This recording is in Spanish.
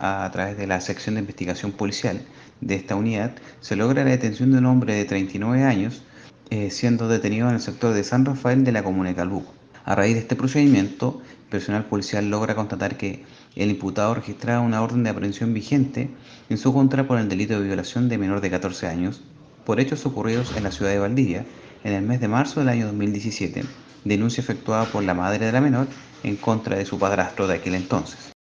a través de la sección de investigación policial de esta unidad, se logra la detención de un hombre de 39 años, eh, siendo detenido en el sector de San Rafael de la comuna de Calbuco. A raíz de este procedimiento, personal policial logra constatar que el imputado registraba una orden de aprehensión vigente en su contra por el delito de violación de menor de 14 años por hechos ocurridos en la ciudad de Valdivia en el mes de marzo del año 2017, denuncia efectuada por la madre de la menor en contra de su padrastro de aquel entonces.